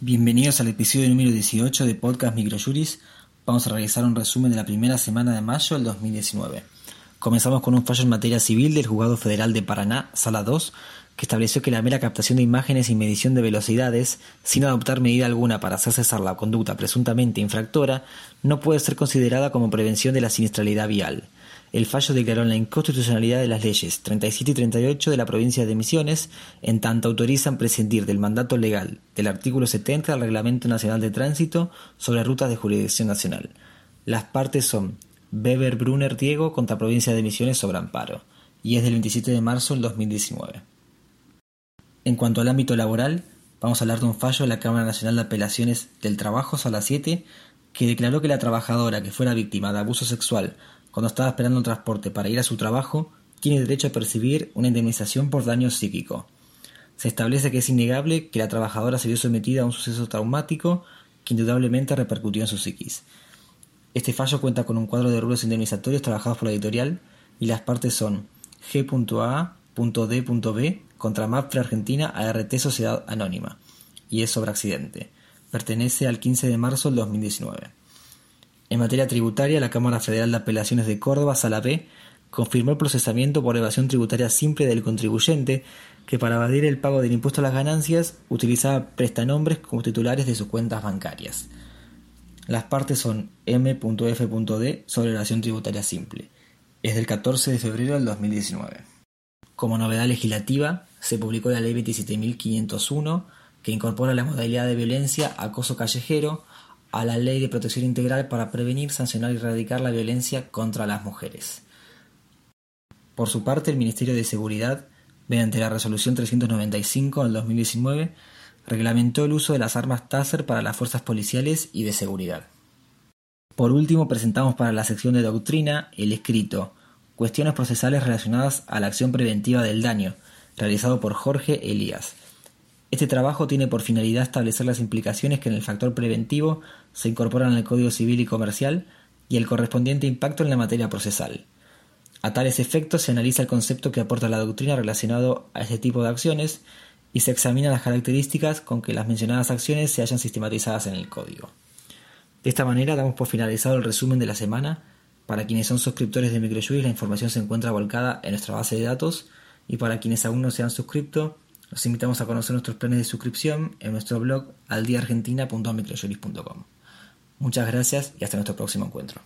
Bienvenidos al episodio número 18 de Podcast Microjuris. Vamos a realizar un resumen de la primera semana de mayo del 2019. Comenzamos con un fallo en materia civil del Juzgado Federal de Paraná, Sala 2, que estableció que la mera captación de imágenes y medición de velocidades, sin adoptar medida alguna para hacer cesar la conducta presuntamente infractora, no puede ser considerada como prevención de la siniestralidad vial el fallo declaró la inconstitucionalidad de las leyes 37 y 38 de la provincia de Misiones, en tanto autorizan prescindir del mandato legal del artículo 70 del Reglamento Nacional de Tránsito sobre rutas de jurisdicción nacional. Las partes son Weber Brunner Diego contra provincia de Misiones sobre amparo, y es del 27 de marzo del 2019. En cuanto al ámbito laboral, vamos a hablar de un fallo de la Cámara Nacional de Apelaciones del Trabajo, Sala 7, que declaró que la trabajadora que fuera víctima de abuso sexual cuando estaba esperando un transporte para ir a su trabajo, tiene derecho a percibir una indemnización por daño psíquico. Se establece que es innegable que la trabajadora se vio sometida a un suceso traumático que indudablemente repercutió en su psiquis. Este fallo cuenta con un cuadro de rubros indemnizatorios trabajados por la editorial y las partes son G.A.D.B contra MAPFRE Argentina ART Sociedad Anónima y es sobre accidente. Pertenece al 15 de marzo del 2019. En materia tributaria, la Cámara Federal de Apelaciones de Córdoba, Sala confirmó el procesamiento por evasión tributaria simple del contribuyente que para evadir el pago del impuesto a las ganancias utilizaba prestanombres como titulares de sus cuentas bancarias. Las partes son M.F.D sobre evasión tributaria simple. Es del 14 de febrero del 2019. Como novedad legislativa, se publicó la Ley 27.501 que incorpora la modalidad de violencia acoso callejero a la Ley de Protección Integral para prevenir, sancionar y erradicar la violencia contra las mujeres. Por su parte, el Ministerio de Seguridad, mediante la Resolución 395 del 2019, reglamentó el uso de las armas Taser para las fuerzas policiales y de seguridad. Por último, presentamos para la sección de doctrina el escrito Cuestiones procesales relacionadas a la acción preventiva del daño, realizado por Jorge Elías, este trabajo tiene por finalidad establecer las implicaciones que en el factor preventivo se incorporan al Código Civil y Comercial y el correspondiente impacto en la materia procesal. A tales efectos se analiza el concepto que aporta la doctrina relacionado a este tipo de acciones y se examinan las características con que las mencionadas acciones se hayan sistematizadas en el código. De esta manera damos por finalizado el resumen de la semana. Para quienes son suscriptores de MicroJuris la información se encuentra volcada en nuestra base de datos y para quienes aún no se han suscrito los invitamos a conocer nuestros planes de suscripción en nuestro blog aldiaargentina.microjuris.com. Muchas gracias y hasta nuestro próximo encuentro.